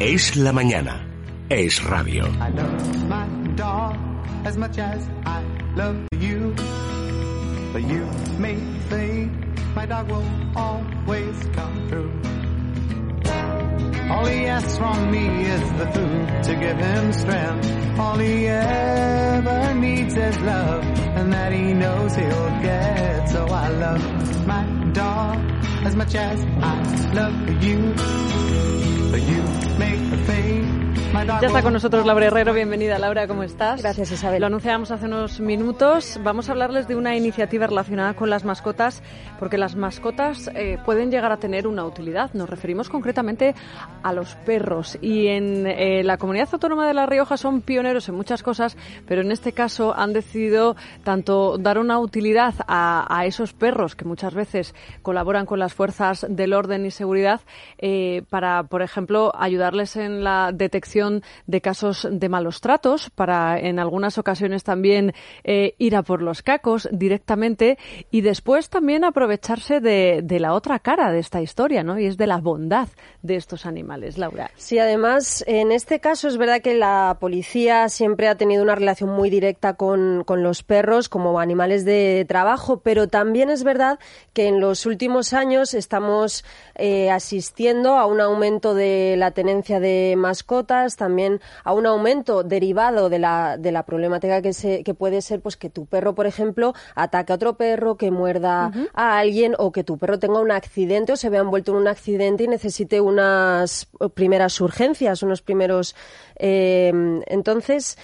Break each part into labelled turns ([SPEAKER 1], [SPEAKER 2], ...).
[SPEAKER 1] Es la mañana. Es radio.
[SPEAKER 2] I love my dog as much as I love you. But you may think my dog will always come through. All he asks from me is the food to give him strength. All he ever needs is love, and that he knows he'll get. So I love my dog as much as I love you. But you make a face
[SPEAKER 3] Ya está con nosotros Laura Herrero. Bienvenida, Laura. ¿Cómo estás?
[SPEAKER 4] Gracias, Isabel.
[SPEAKER 3] Lo anunciábamos hace unos minutos. Vamos a hablarles de una iniciativa relacionada con las mascotas, porque las mascotas eh, pueden llegar a tener una utilidad. Nos referimos concretamente a los perros. Y en eh, la comunidad autónoma de La Rioja son pioneros en muchas cosas, pero en este caso han decidido tanto dar una utilidad a, a esos perros que muchas veces colaboran con las fuerzas del orden y seguridad eh, para, por ejemplo, ayudarles en la detección de casos de malos tratos, para en algunas ocasiones también eh, ir a por los cacos directamente y después también aprovecharse de, la otra cara de esta historia, ¿no? Y es de la bondad de estos animales, Laura.
[SPEAKER 4] Sí, además, en este caso es verdad que la policía siempre ha tenido una relación muy directa con, con los perros como animales de trabajo, pero también es verdad que en los últimos años estamos eh, asistiendo a un aumento de la tenencia de mascotas, también a un aumento derivado de la, de la problemática que, se, que puede ser pues que tu perro, por ejemplo, ataque a otro perro, que muerda a alguien o que tu perro tenga un accidente o se vea envuelto en un accidente y necesite unas primeras urgencias, unos primeros. eh, entonces.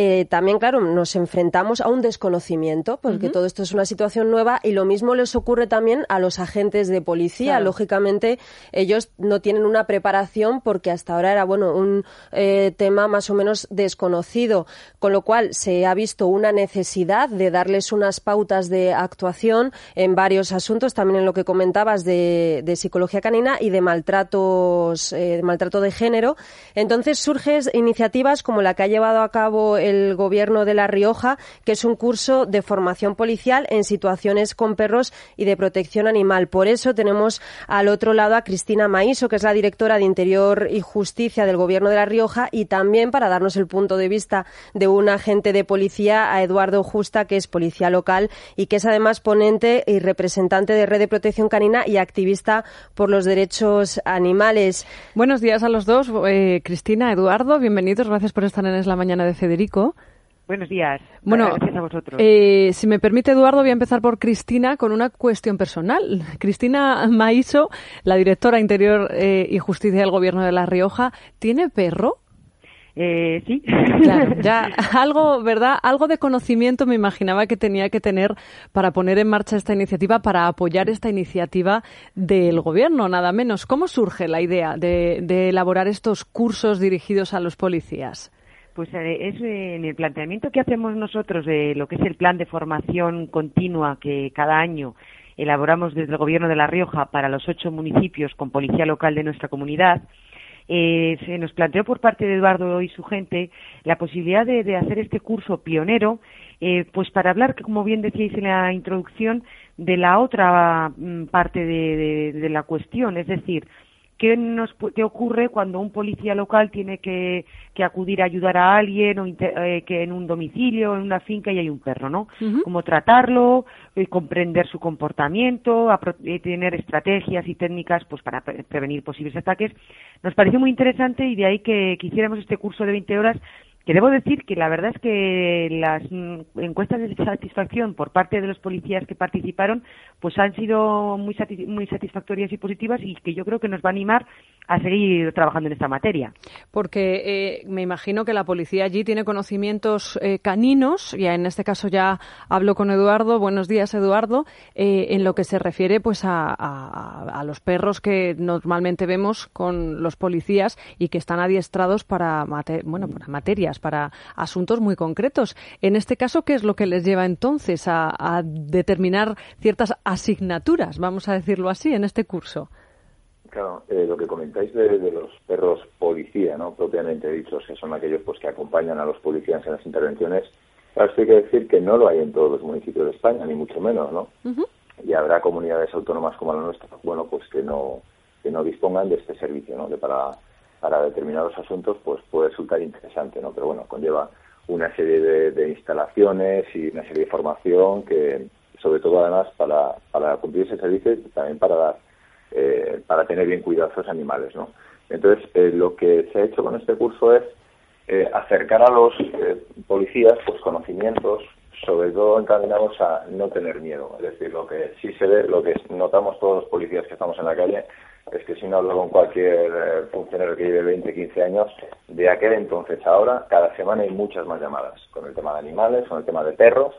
[SPEAKER 4] Eh, también, claro, nos enfrentamos a un desconocimiento, porque todo esto es una situación nueva y lo mismo les ocurre también a los agentes de policía.
[SPEAKER 3] Claro.
[SPEAKER 4] Lógicamente, ellos no tienen una preparación porque hasta ahora era, bueno, un eh, tema más o menos desconocido, con lo cual se ha visto una necesidad de darles unas pautas de actuación en varios asuntos, también en lo que comentabas de, de psicología canina y de maltratos, eh, de maltrato de género. Entonces surgen iniciativas como la que ha llevado a cabo el gobierno de La Rioja, que es un curso de formación policial en situaciones con perros y de protección animal. Por eso tenemos al otro lado a Cristina Maiso, que es la directora de Interior y Justicia del gobierno de La Rioja, y también para darnos el punto de vista de un agente de policía, a Eduardo Justa, que es policía local y que es además ponente y representante de Red de Protección Canina y activista por los derechos animales.
[SPEAKER 3] Buenos días a los dos. Eh, Cristina, Eduardo, bienvenidos. Gracias por estar en Es la Mañana de Federico.
[SPEAKER 5] Buenos días.
[SPEAKER 3] Bueno,
[SPEAKER 5] Gracias a vosotros.
[SPEAKER 3] eh, si me permite, Eduardo, voy a empezar por Cristina con una cuestión personal. Cristina Maiso, la directora Interior eh, y Justicia del Gobierno de La Rioja, ¿tiene perro?
[SPEAKER 5] Eh, sí.
[SPEAKER 3] Claro, ya algo, ¿verdad? Algo de conocimiento me imaginaba que tenía que tener para poner en marcha esta iniciativa, para apoyar esta iniciativa del gobierno, nada menos. ¿Cómo surge la idea de, de elaborar estos cursos dirigidos a los policías?
[SPEAKER 5] Pues eh, es eh, en el planteamiento que hacemos nosotros de lo que es el plan de formación continua que cada año elaboramos desde el Gobierno de La Rioja para los ocho municipios con policía local de nuestra comunidad. eh, se nos planteó por parte de Eduardo y su gente la posibilidad de, hacer este curso pionero, eh, pues para hablar, como bien decíais en la introducción, de la otra mm, parte de la cuestión, es decir, ¿Qué, nos, qué ocurre cuando un policía local tiene que, que acudir a ayudar a alguien o eh, que en un domicilio, en una finca y hay un perro, ¿no? Cómo tratarlo, eh, comprender su comportamiento, eh, tener estrategias y técnicas pues para pre- prevenir posibles ataques. Nos pareció muy interesante y de ahí que quisiéramos este curso de 20 horas que debo decir que la verdad es que las mm, encuestas de satisfacción por parte de los policías que participaron pues han sido muy, sati- muy satisfactorias y positivas y que yo creo que nos va a animar a seguir trabajando en esta materia.
[SPEAKER 3] Porque eh, me imagino que la policía allí tiene conocimientos eh, caninos, y en este caso ya hablo con Eduardo. Buenos días, Eduardo. eh, en lo que se refiere pues a, los perros que normalmente vemos con los policías y que están adiestrados para, bueno, para materias, para asuntos muy concretos. En este caso, ¿qué es lo que les lleva entonces a, a determinar ciertas asignaturas, vamos a decirlo así, en este curso?
[SPEAKER 6] Claro, eh, lo que comentáis de, de los perros policía, ¿no? Propiamente dichos, que son aquellos pues que acompañan a los policías en las intervenciones. Claro, esto hay que decir que no lo hay en todos los municipios de España, ni mucho menos, ¿no? Y habrá comunidades autónomas como la nuestra, bueno, pues que no que no dispongan de este servicio, ¿no? De para para determinados asuntos, pues puede resultar interesante, ¿no? Pero bueno, conlleva una serie de, instalaciones y una serie de formación que, sobre todo además, para, para cumplir ese servicio y también para dar, eh, para tener bien cuidados los animales, ¿no? Entonces, eh, lo que se ha hecho con este curso es eh, acercar a los policías pues conocimientos sobre todo encaminados a no tener miedo. Es decir, lo que sí se ve, lo que notamos todos los policías que estamos en la calle, es que si no hablo con cualquier eh, funcionario que lleve 20, 15 años, de aquel entonces a ahora, cada semana hay muchas más llamadas con el tema de animales, con el tema de perros.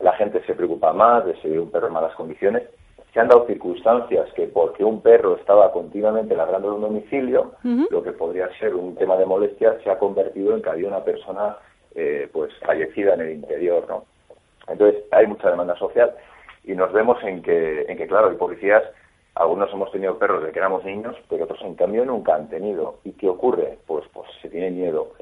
[SPEAKER 6] La gente se preocupa más de seguir un perro en malas condiciones. Se han dado circunstancias que porque un perro estaba continuamente ladrando en un domicilio, lo que podría ser un tema de molestia se ha convertido en que había una persona eh, pues fallecida en el interior, ¿no? Entonces, hay mucha demanda social y nos vemos en que, en que claro, hay policías, algunos hemos tenido perros de que éramos niños, pero otros, en cambio, nunca han tenido. ¿Y qué ocurre? Pues, pues se tiene miedo.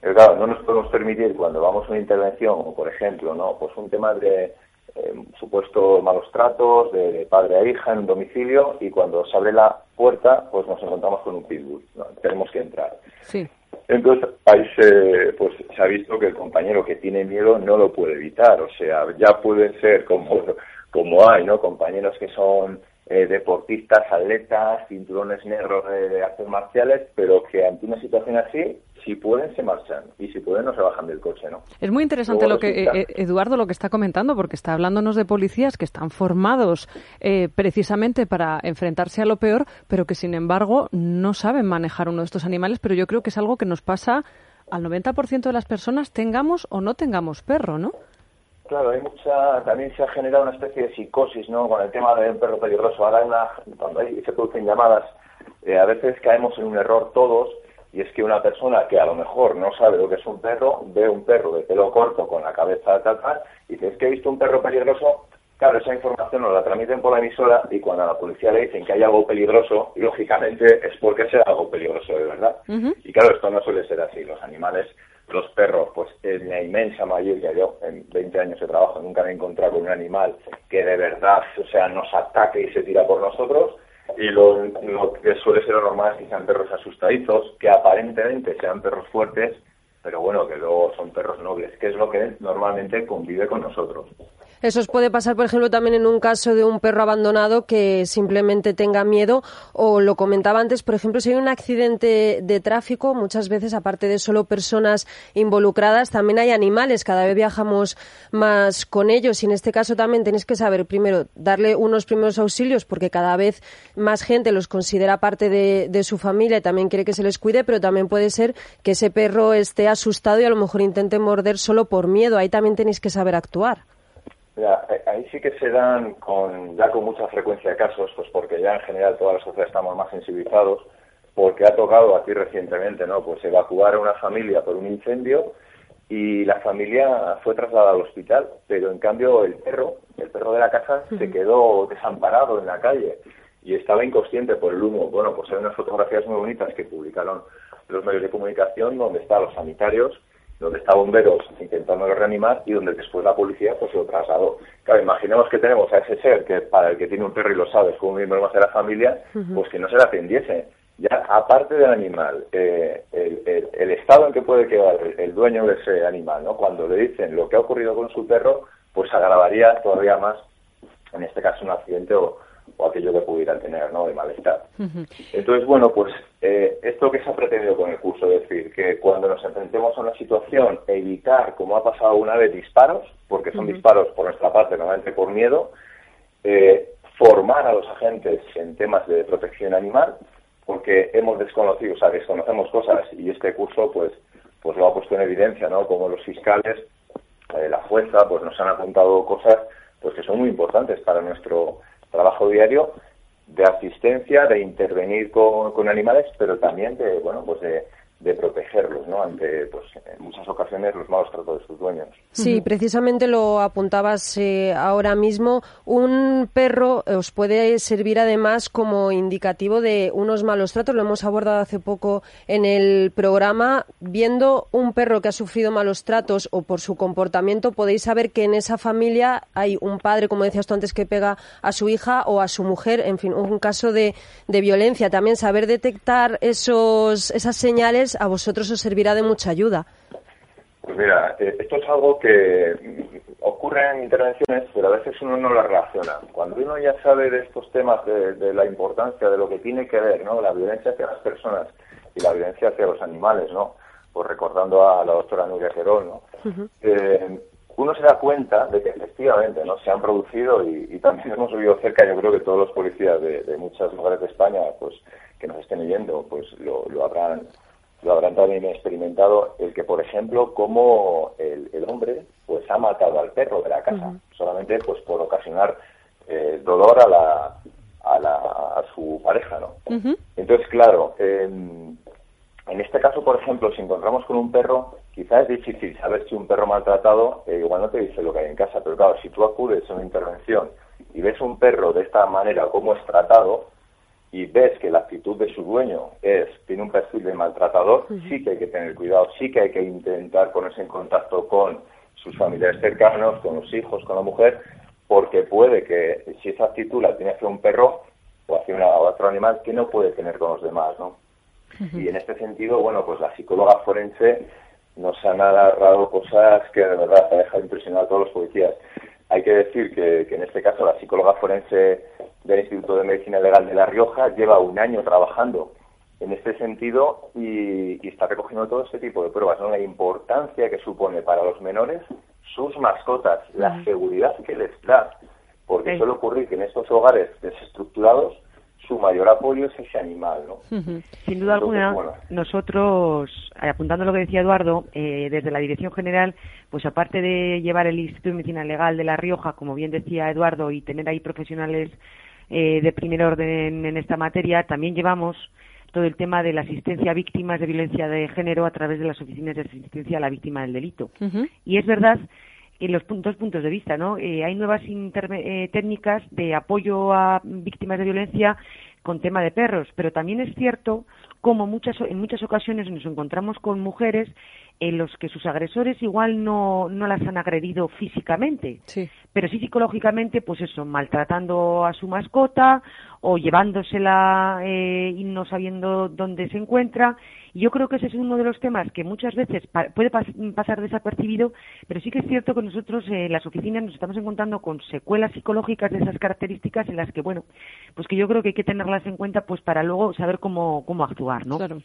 [SPEAKER 6] Pero claro, no nos podemos permitir cuando vamos a una intervención, o por ejemplo, no pues un tema de eh, supuestos malos tratos de, padre a hija en un domicilio y cuando se abre la puerta, pues nos encontramos con un pitbull. Tenemos que entrar.
[SPEAKER 3] Sí.
[SPEAKER 6] Entonces ahí se, pues, se ha visto que el compañero que tiene miedo no lo puede evitar, o sea, ya pueden ser como, como hay, ¿no? Compañeros que son eh, deportistas, atletas, cinturones negros de, artes marciales, pero que ante una situación así, si pueden, se marchan y si pueden, no se bajan del coche, ¿no?
[SPEAKER 3] Es muy interesante lo que eh, Eduardo lo que está comentando, porque está hablándonos de policías que están formados eh, precisamente para enfrentarse a lo peor, pero que sin embargo no saben manejar uno de estos animales. Pero yo creo que es algo que nos pasa al 90% de las personas, tengamos o no tengamos perro, ¿no?
[SPEAKER 6] Claro, hay mucha, también se ha generado una especie de psicosis, ¿no? Con el tema de un perro peligroso. Ahora, una, cuando hay, se producen llamadas, eh, a veces caemos en un error todos, y es que una persona que a lo mejor no sabe lo que es un perro, ve un perro de pelo corto con la cabeza tal, tal, y dice, es que he visto un perro peligroso, Claro, esa información nos la transmiten por la emisora y cuando a la policía le dicen que hay algo peligroso, lógicamente es porque sea algo peligroso de verdad. Y claro, esto no suele ser así. Los animales los perros, pues en la inmensa mayoría, yo en 20 años de trabajo nunca me he encontrado con un animal que de verdad, o sea, nos ataque y se tira por nosotros. Y lo, que suele ser lo normal es que sean perros asustadizos, que aparentemente sean perros fuertes, pero bueno, que luego son perros nobles, que es lo que normalmente convive con nosotros.
[SPEAKER 4] Eso os puede pasar, por ejemplo, también en un caso de un perro abandonado que simplemente tenga miedo o lo comentaba antes, por ejemplo, si hay un accidente de tráfico, muchas veces, aparte de solo personas involucradas, también hay animales. Cada vez viajamos más con ellos y en este caso también tenéis que saber, primero, darle unos primeros auxilios porque cada vez más gente los considera parte de, de su familia y también quiere que se les cuide, pero también puede ser que ese perro esté asustado y a lo mejor intente morder solo por miedo. Ahí también tenéis que saber actuar.
[SPEAKER 6] Eh, ahí sí que se dan con, ya con mucha frecuencia casos, pues porque ya en general toda la sociedad estamos más sensibilizados, porque ha tocado aquí recientemente, ¿no? Pues evacuar a una familia por un incendio y la familia fue trasladada al hospital, pero en cambio el perro, el perro de la casa, se quedó desamparado en la calle y estaba inconsciente por el humo. Bueno, pues hay unas fotografías muy bonitas que publicaron los medios de comunicación donde están los sanitarios donde está bomberos intentando reanimar y donde después la policía pues lo trasladó. Claro, imaginemos que tenemos a ese ser que para el que tiene un perro y lo sabes como un miembro más de la familia, pues que no se le atendiese. Ya aparte del animal, eh, el, estado en que puede quedar el, dueño de ese animal, ¿no? Cuando le dicen lo que ha ocurrido con su perro, pues agravaría todavía más, en este caso un accidente o, o aquello que pudieran tener, ¿no? De malestar. Entonces, bueno, pues eh, esto que se ha pretendido con el curso, es decir, que cuando nos enfrentemos a una situación, evitar, como ha pasado una vez, disparos, porque son disparos por nuestra parte, normalmente por miedo, eh, formar a los agentes en temas de protección animal, porque hemos desconocido, o sea, desconocemos cosas y este curso, pues, pues lo ha puesto en evidencia, ¿no? Como los fiscales, eh, la fuerza, pues nos han apuntado cosas, pues que son muy importantes para nuestro trabajo diario de asistencia, de intervenir con, animales, pero también de, bueno, pues de, de protegerlos, ¿no? Ante, pues, en muchas ocasiones los malos tratos de sus dueños.
[SPEAKER 4] Sí, precisamente lo apuntabas eh, ahora mismo. Un perro os puede servir además como indicativo de unos malos tratos. Lo hemos abordado hace poco en el programa. Viendo un perro que ha sufrido malos tratos o por su comportamiento, podéis saber que en esa familia hay un padre, como decías tú antes, que pega a su hija o a su mujer. En fin, un caso de, de violencia. También saber detectar esos, esas señales a vosotros os servirá de mucha ayuda.
[SPEAKER 6] Pues mira, eh, esto es algo que ocurre en intervenciones, pero a veces uno no lo relaciona. Cuando uno ya sabe de estos temas, de, la importancia, de lo que tiene que ver, ¿no? La violencia hacia las personas y la violencia hacia los animales, ¿no? Pues recordando a la doctora Nuria Gerol, ¿no? Eh, uno se da cuenta de que efectivamente no se han producido y, también hemos oído cerca, yo creo que todos los policías de, de muchos lugares de España, pues que nos estén oyendo, pues lo, lo habrán lo habrán también experimentado el que, por ejemplo, como el, hombre pues ha matado al perro de la casa, solamente pues por ocasionar eh, dolor a la, a la a su pareja, ¿no? Entonces, claro, en este caso, por ejemplo, si encontramos con un perro, quizás es difícil saber si un perro maltratado eh, igual no te dice lo que hay en casa, pero claro, si tú acudes a una intervención y ves un perro de esta manera, cómo es tratado, y ves que la actitud de su dueño es tiene un perfil de maltratador, sí que hay que tener cuidado, sí que hay que intentar ponerse en contacto con sus familiares cercanos, con los hijos, con la mujer, porque puede que si esa actitud la tiene hacia un perro o hacia una, otro animal, que no puede tener con los demás, ¿no? Y en este sentido, bueno, pues la psicóloga forense nos ha narrado cosas que de verdad ha dejado impresionado a todos los policías. Hay que decir que, que en este caso la psicóloga forense del Instituto de Medicina Legal de La Rioja lleva un año trabajando en este sentido y, está recogiendo todo este tipo de pruebas, ¿no? La importancia que supone para los menores sus mascotas, la seguridad que les da, porque suele ocurrir que en estos hogares desestructurados su mayor apoyo es ese animal, ¿no?
[SPEAKER 5] Sin duda alguna, nosotros, eh, apuntando a lo que decía Eduardo, eh, desde la Dirección General, pues aparte de llevar el Instituto de Medicina Legal de La Rioja, como bien decía Eduardo, y tener ahí profesionales eh, de primer orden en esta materia, también llevamos todo el tema de la asistencia a víctimas de violencia de género a través de las oficinas de asistencia a la víctima del delito. Y es verdad en los dos puntos de vista, ¿no? Eh, hay nuevas eh, técnicas de apoyo a víctimas de violencia con tema de perros, pero también es cierto como muchas, en muchas ocasiones nos encontramos con mujeres en los que sus agresores igual no, no las han agredido físicamente, pero sí psicológicamente, pues eso, maltratando a su mascota o llevándosela eh, y no sabiendo dónde se encuentra. Y yo creo que ese es uno de los temas que muchas veces puede pasar desapercibido, pero sí que es cierto que nosotros en las oficinas nos estamos encontrando con secuelas psicológicas de esas características en las que, bueno, pues que yo creo que hay que tenerlas en cuenta pues para luego saber cómo, cómo actuar, ¿no?
[SPEAKER 3] Claro.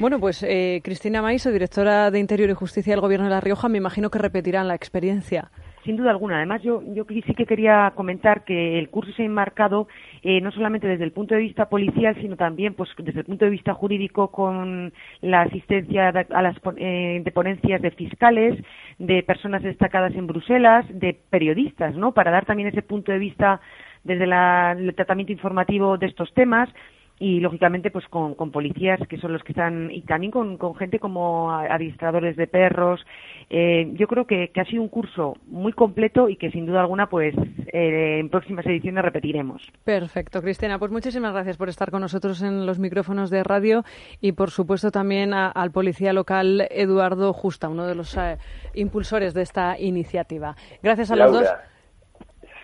[SPEAKER 3] Bueno, pues eh, Cristina Maiso, directora de Interior y Justicia del Gobierno de La Rioja, me imagino que repetirán la experiencia.
[SPEAKER 5] Sin duda alguna. Además, yo, yo sí que quería comentar que el curso se ha enmarcado eh, no solamente desde el punto de vista policial, sino también pues, desde el punto de vista jurídico con la asistencia a las eh, de ponencias de fiscales, de personas destacadas en Bruselas, de periodistas, ¿no? Para dar también ese punto de vista desde el tratamiento informativo de estos temas y lógicamente pues con, policías que son los que están y también con, gente como administradores de perros. Eh, yo creo que, ha sido un curso muy completo y que sin duda alguna pues eh, en próximas ediciones repetiremos.
[SPEAKER 3] Perfecto Cristina. Pues muchísimas gracias por estar con nosotros en los micrófonos de radio y por supuesto también al policía local Eduardo Justa uno de los eh, impulsores de esta iniciativa. Gracias a los dos.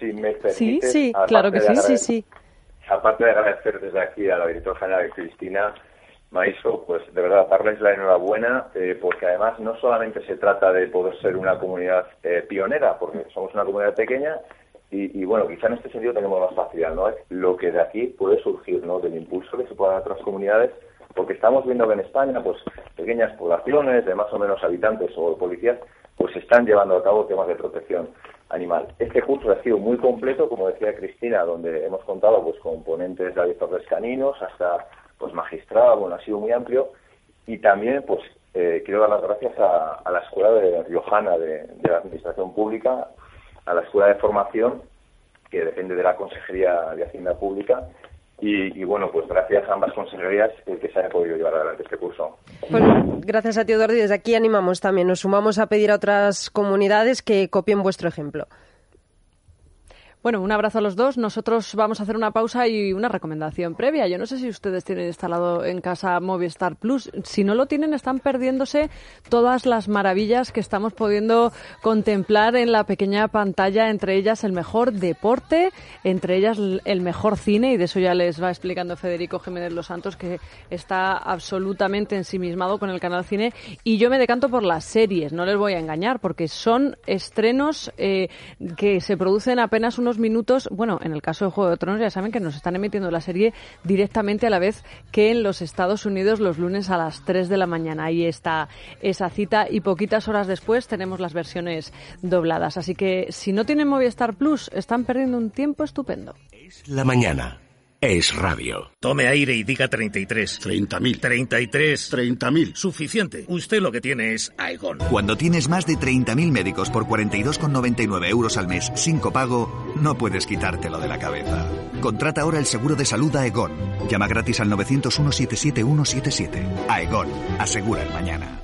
[SPEAKER 6] si me
[SPEAKER 3] sí sí claro que sí sí sí
[SPEAKER 6] aparte de agradecer desde aquí a la directora general Cristina Maiso, pues de verdad darles la enhorabuena, eh, porque además no solamente se trata de poder ser una comunidad eh, pionera, porque somos una comunidad pequeña, y, bueno, quizá en este sentido tenemos más facilidad, ¿no? Lo que de aquí puede surgir, ¿no? Del impulso que se pueda dar a otras comunidades, porque estamos viendo que en España, pues pequeñas poblaciones de más o menos habitantes o policías, pues están llevando a cabo temas de protección animal. Este curso ha sido muy completo, como decía Cristina, donde hemos contado pues con ponentes de aviadores caninos hasta pues magistrado, bueno, ha sido muy amplio y también pues eh, quiero dar las gracias a, la Escuela de Riojana de, la Administración Pública, a la Escuela de Formación que depende de la Consejería de Hacienda Pública, y, bueno, pues gracias a ambas consejerías que se haya podido llevar adelante este curso.
[SPEAKER 4] Pues gracias a ti, Eduardo, y desde aquí animamos también, nos sumamos a pedir a otras comunidades que copien vuestro ejemplo.
[SPEAKER 3] Bueno, un abrazo a los dos. Nosotros vamos a hacer una pausa y una recomendación previa. Yo no sé si ustedes tienen instalado en casa Movistar Plus. Si no lo tienen, están perdiéndose todas las maravillas que estamos pudiendo contemplar en la pequeña pantalla, entre ellas el mejor deporte, entre ellas el mejor cine, y de eso ya les va explicando Federico Jiménez Los Santos, que está absolutamente ensimismado con el canal cine. Y yo me decanto por las series, no les voy a engañar, porque son estrenos eh, que se producen apenas minutos, bueno, en el caso de Juego de Tronos ya saben que nos están emitiendo la serie directamente a la vez que en los Estados Unidos los lunes a las 3 de la mañana. Ahí está esa cita y poquitas horas después tenemos las versiones dobladas. Así que si no tienen Movistar Plus, están perdiendo un tiempo estupendo.
[SPEAKER 1] Es la mañana es radio.
[SPEAKER 7] Tome aire y diga 33.
[SPEAKER 8] 30.000.
[SPEAKER 7] 33.
[SPEAKER 8] 30.000.
[SPEAKER 7] Suficiente. Usted lo que tiene es Aegon.
[SPEAKER 9] Cuando tienes más de 30.000 médicos por 42,99 euros al mes sin copago, no puedes quitártelo de la cabeza. Contrata ahora el seguro de salud Aegon. Llama gratis al 901 77177. Aegon. Asegura el mañana.